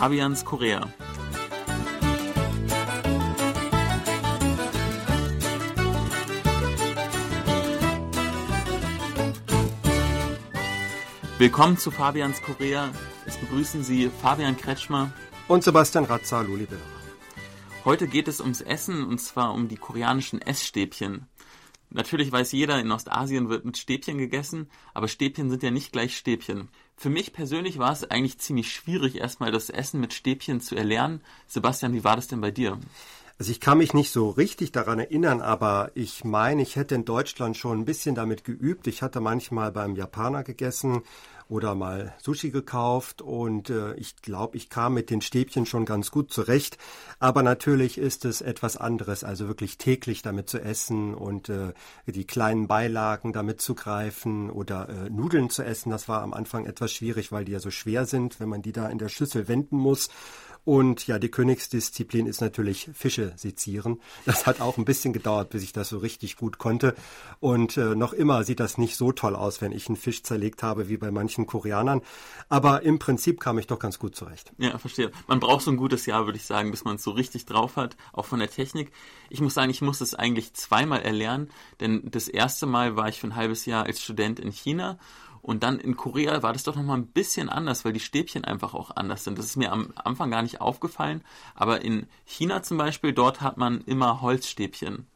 Fabians Korea. Willkommen zu Fabians Korea. Es begrüßen Sie Fabian Kretschmer und Sebastian Ratzer, Lulibera. Heute geht es ums Essen und zwar um die koreanischen Essstäbchen. Natürlich weiß jeder, in Ostasien wird mit Stäbchen gegessen, aber Stäbchen sind ja nicht gleich Stäbchen. Für mich persönlich war es eigentlich ziemlich schwierig, erstmal das Essen mit Stäbchen zu erlernen. Sebastian, wie war das denn bei dir? Also ich kann mich nicht so richtig daran erinnern, aber ich meine, ich hätte in Deutschland schon ein bisschen damit geübt. Ich hatte manchmal beim Japaner gegessen oder mal Sushi gekauft und äh, ich glaube, ich kam mit den Stäbchen schon ganz gut zurecht. Aber natürlich ist es etwas anderes, also wirklich täglich damit zu essen und äh, die kleinen Beilagen damit zu greifen oder äh, Nudeln zu essen. Das war am Anfang etwas schwierig, weil die ja so schwer sind, wenn man die da in der Schüssel wenden muss. Und ja, die Königsdisziplin ist natürlich Fische sezieren. Das hat auch ein bisschen gedauert, bis ich das so richtig gut konnte. Und äh, noch immer sieht das nicht so toll aus, wenn ich einen Fisch zerlegt habe, wie bei manchen Koreanern. Aber im Prinzip kam ich doch ganz gut zurecht. Ja, verstehe. Man braucht so ein gutes Jahr, würde ich sagen, bis man es so richtig drauf hat, auch von der Technik. Ich muss sagen, ich musste es eigentlich zweimal erlernen, denn das erste Mal war ich für ein halbes Jahr als Student in China und dann in Korea war das doch nochmal ein bisschen anders, weil die Stäbchen einfach auch anders sind. Das ist mir am Anfang gar nicht aufgefallen. Aber in China zum Beispiel, dort hat man immer Holzstäbchen.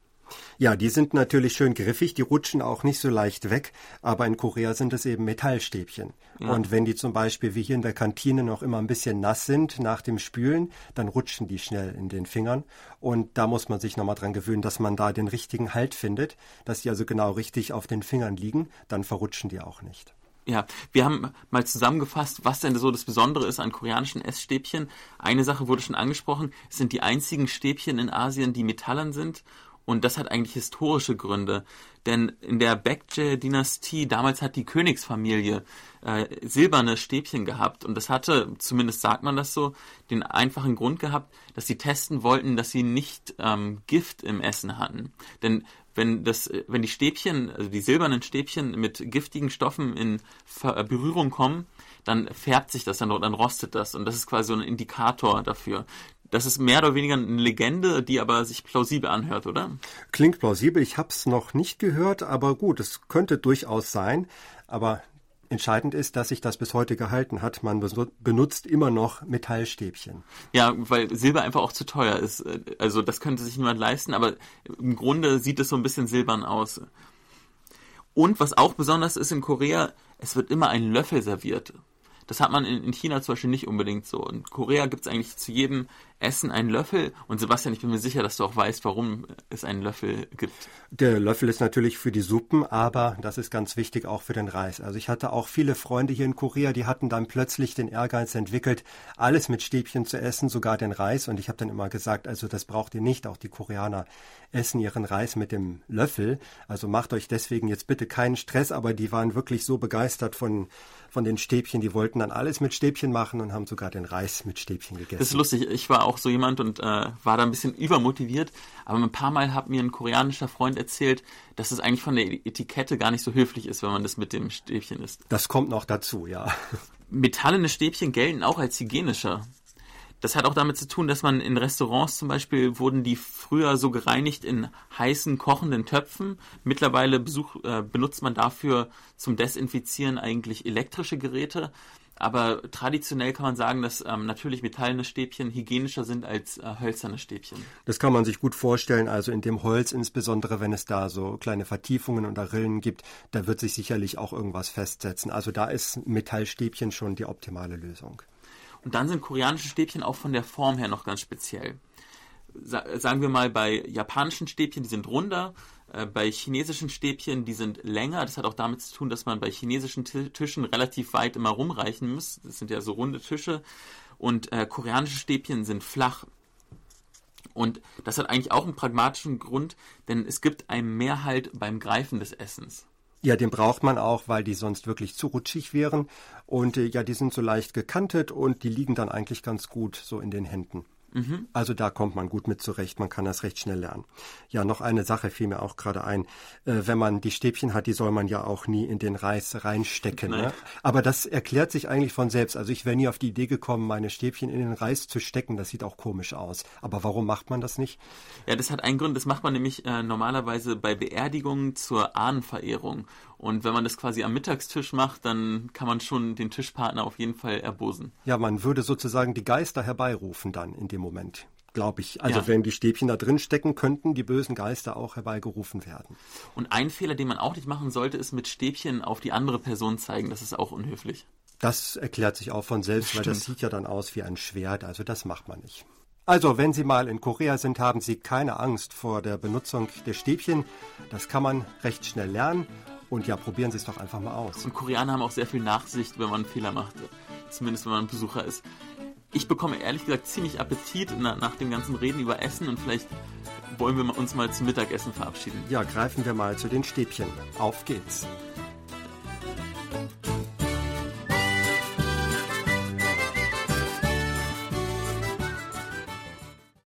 Ja, die sind natürlich schön griffig, die rutschen auch nicht so leicht weg, aber in Korea sind es eben Metallstäbchen. Ja. Und wenn die zum Beispiel wie hier in der Kantine noch immer ein bisschen nass sind nach dem Spülen, dann rutschen die schnell in den Fingern. Und da muss man sich nochmal dran gewöhnen, dass man da den richtigen Halt findet, dass die also genau richtig auf den Fingern liegen, dann verrutschen die auch nicht. Ja, wir haben mal zusammengefasst, was denn so das Besondere ist an koreanischen Essstäbchen. Eine Sache wurde schon angesprochen, es sind die einzigen Stäbchen in Asien, die metallern sind. Und das hat eigentlich historische Gründe. Denn in der Baekje-Dynastie, damals hat die Königsfamilie äh, silberne Stäbchen gehabt. Und das hatte, zumindest sagt man das so, den einfachen Grund gehabt, dass sie testen wollten, dass sie nicht ähm, Gift im Essen hatten. Denn wenn das, wenn die Stäbchen, also die silbernen Stäbchen mit giftigen Stoffen in äh, Berührung kommen, dann färbt sich das, dann, dann rostet das. Und das ist quasi so ein Indikator dafür. Das ist mehr oder weniger eine Legende, die aber sich plausibel anhört, oder? Klingt plausibel. Ich habe es noch nicht gehört, aber gut, es könnte durchaus sein. Aber Entscheidend ist, dass sich das bis heute gehalten hat. Man benutzt immer noch Metallstäbchen. Ja, weil Silber einfach auch zu teuer ist. Also das könnte sich niemand leisten, aber im Grunde sieht es so ein bisschen silbern aus. Und was auch besonders ist in Korea, es wird immer ein Löffel serviert. Das hat man in, in China zum Beispiel nicht unbedingt so. In Korea gibt es eigentlich zu jedem Essen einen Löffel. Und Sebastian, ich bin mir sicher, dass du auch weißt, warum es einen Löffel gibt. Der Löffel ist natürlich für die Suppen, aber das ist ganz wichtig auch für den Reis. Also ich hatte auch viele Freunde hier in Korea, die hatten dann plötzlich den Ehrgeiz entwickelt, alles mit Stäbchen zu essen, sogar den Reis. Und ich habe dann immer gesagt, also das braucht ihr nicht. Auch die Koreaner essen ihren Reis mit dem Löffel. Also macht euch deswegen jetzt bitte keinen Stress. Aber die waren wirklich so begeistert von, von den Stäbchen, die wollten dann alles mit Stäbchen machen und haben sogar den Reis mit Stäbchen gegessen. Das ist lustig. Ich war auch so jemand und äh, war da ein bisschen übermotiviert. Aber ein paar Mal hat mir ein koreanischer Freund erzählt, dass es eigentlich von der Etikette gar nicht so höflich ist, wenn man das mit dem Stäbchen isst. Das kommt noch dazu, ja. Metallene Stäbchen gelten auch als hygienischer. Das hat auch damit zu tun, dass man in Restaurants zum Beispiel wurden die früher so gereinigt in heißen, kochenden Töpfen. Mittlerweile besuch, äh, benutzt man dafür zum Desinfizieren eigentlich elektrische Geräte. Aber traditionell kann man sagen, dass ähm, natürlich metallene Stäbchen hygienischer sind als äh, hölzerne Stäbchen. Das kann man sich gut vorstellen. Also in dem Holz, insbesondere wenn es da so kleine Vertiefungen oder Rillen gibt, da wird sich sicherlich auch irgendwas festsetzen. Also da ist Metallstäbchen schon die optimale Lösung. Und dann sind koreanische Stäbchen auch von der Form her noch ganz speziell. Sa sagen wir mal, bei japanischen Stäbchen, die sind runder, äh, bei chinesischen Stäbchen, die sind länger. Das hat auch damit zu tun, dass man bei chinesischen Tischen relativ weit immer rumreichen muss. Das sind ja so runde Tische. Und äh, koreanische Stäbchen sind flach. Und das hat eigentlich auch einen pragmatischen Grund, denn es gibt einen Mehrhalt beim Greifen des Essens. Ja, den braucht man auch, weil die sonst wirklich zu rutschig wären. Und äh, ja, die sind so leicht gekantet und die liegen dann eigentlich ganz gut so in den Händen. Mhm. Also da kommt man gut mit zurecht, man kann das recht schnell lernen. Ja, noch eine Sache fiel mir auch gerade ein. Äh, wenn man die Stäbchen hat, die soll man ja auch nie in den Reis reinstecken. Ne? Aber das erklärt sich eigentlich von selbst. Also ich wäre nie auf die Idee gekommen, meine Stäbchen in den Reis zu stecken. Das sieht auch komisch aus. Aber warum macht man das nicht? Ja, das hat einen Grund. Das macht man nämlich äh, normalerweise bei Beerdigungen zur Ahnenverehrung. Und wenn man das quasi am Mittagstisch macht, dann kann man schon den Tischpartner auf jeden Fall erbosen. Ja, man würde sozusagen die Geister herbeirufen dann in dem Moment glaube ich. Also ja. wenn die Stäbchen da drin stecken, könnten die bösen Geister auch herbeigerufen werden. Und ein Fehler, den man auch nicht machen sollte, ist mit Stäbchen auf die andere Person zeigen. Das ist auch unhöflich. Das erklärt sich auch von selbst, Stimmt. weil das sieht ja dann aus wie ein Schwert. Also das macht man nicht. Also, wenn Sie mal in Korea sind, haben Sie keine Angst vor der Benutzung der Stäbchen. Das kann man recht schnell lernen. Und ja, probieren Sie es doch einfach mal aus. Und Koreaner haben auch sehr viel Nachsicht, wenn man einen Fehler macht. Zumindest wenn man ein Besucher ist. Ich bekomme ehrlich gesagt ziemlich Appetit nach, dem ganzen Reden über Essen und vielleicht wollen wir uns mal zum Mittagessen verabschieden. Ja, greifen wir mal zu den Stäbchen. Auf geht's.